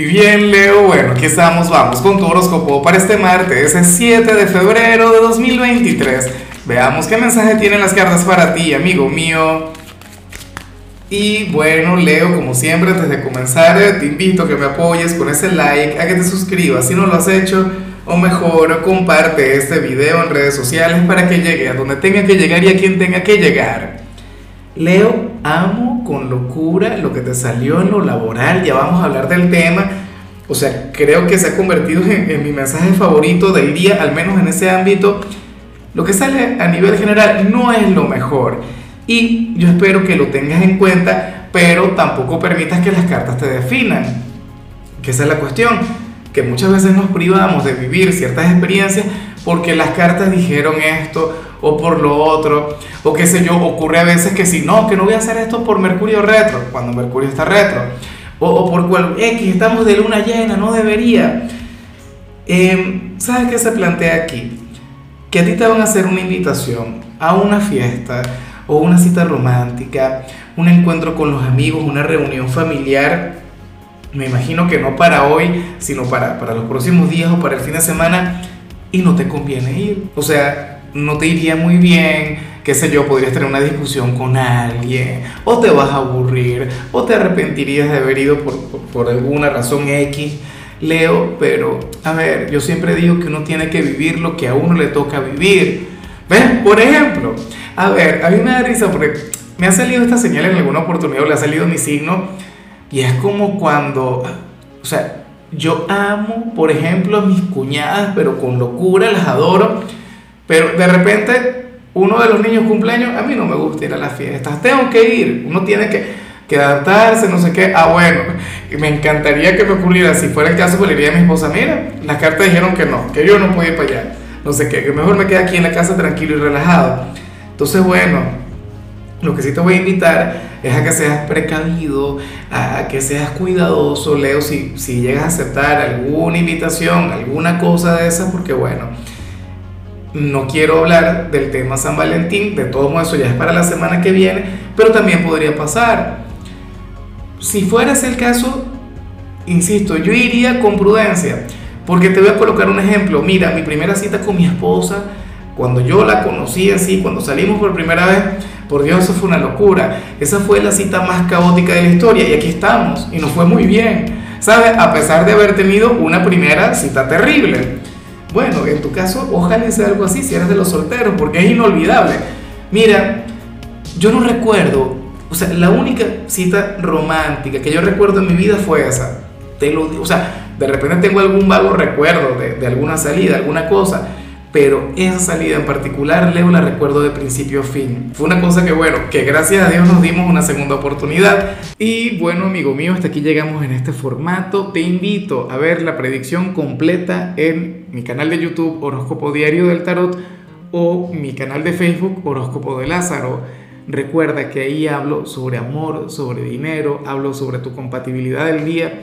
Y bien, Leo, bueno, aquí estamos, vamos con tu horóscopo para este martes, es 7 de febrero de 2023. Veamos qué mensaje tienen las cartas para ti, amigo mío. Y bueno, Leo, como siempre, antes de comenzar, te invito a que me apoyes con ese like, a que te suscribas si no lo has hecho, o mejor, comparte este video en redes sociales para que llegue a donde tenga que llegar y a quien tenga que llegar. Leo, amo con locura lo que te salió en lo laboral, ya vamos a hablar del tema. O sea, creo que se ha convertido en, mi mensaje favorito del día, al menos en ese ámbito. Lo que sale a nivel general no es lo mejor. Y yo espero que lo tengas en cuenta, pero tampoco permitas que las cartas te definan. Que esa es la cuestión, que muchas veces nos privamos de vivir ciertas experiencias porque las cartas dijeron esto o por lo otro, o qué sé yo, ocurre a veces que si no, que no voy a hacer esto por Mercurio retro, cuando Mercurio está retro, o, o por cual X, estamos de luna llena, no debería. Em, ¿Sabes qué se plantea aquí? Que a ti te van a hacer una invitación a una fiesta o una cita romántica, un encuentro con los amigos, una reunión familiar. Me imagino que no para hoy, sino para, para los próximos días o para el fin de semana, y no te conviene ir. O sea, no te iría muy bien, qué sé yo, podrías tener una discusión con alguien, o te vas a aburrir, o te arrepentirías de haber ido por, por, alguna razón X. Leo, pero a ver, yo siempre digo que uno tiene que vivir lo que a uno le toca vivir. ¿Ves? Por ejemplo, a ver, a mí me da risa porque me ha salido esta señal en alguna oportunidad, le ha salido mi signo, y es como cuando, o sea, yo amo, por ejemplo, a mis cuñadas, pero con locura, las adoro pero de repente, uno de los niños cumpleaños, a mí no me gusta ir a las fiestas, tengo que ir, uno tiene que, que adaptarse, no sé qué. Ah, bueno, me encantaría que me ocurriera, si fuera el caso, pues le diría a mi esposa, mira, las cartas dijeron que no, que yo no puedo ir para allá, no sé qué, que mejor me quede aquí en la casa tranquilo y relajado. Entonces, bueno, lo que sí te voy a invitar es a que seas precavido, a que seas cuidadoso, Leo, si, si llegas a aceptar alguna invitación, alguna cosa de esa, porque bueno, no quiero hablar del tema San Valentín, de todo modo eso ya es para la semana que viene, pero también podría pasar. Si fuera ese el caso, insisto, yo iría con prudencia, porque te voy a colocar un ejemplo. Mira, mi primera cita con mi esposa, cuando yo la conocí así, cuando salimos por primera vez, por Dios, eso fue una locura. Esa fue la cita más caótica de la historia y aquí estamos y nos fue muy bien. ¿Sabes? A pesar de haber tenido una primera cita terrible. Bueno, en tu caso, ojalá sea algo así si eres de los solteros, porque es inolvidable. Mira, yo no recuerdo, o sea, la única cita romántica que yo recuerdo en mi vida fue esa. Te lo o sea, de repente tengo algún vago recuerdo de, de alguna salida, alguna cosa, pero esa salida en particular, Leo, la recuerdo de principio a fin. Fue una cosa que, bueno, que gracias a Dios nos dimos una segunda oportunidad. Y bueno, amigo mío, hasta aquí llegamos en este formato. Te invito a ver la predicción completa en mi canal de YouTube Horóscopo Diario del Tarot o mi canal de Facebook Horóscopo de Lázaro. Recuerda que ahí hablo sobre amor, sobre dinero, hablo sobre tu compatibilidad del día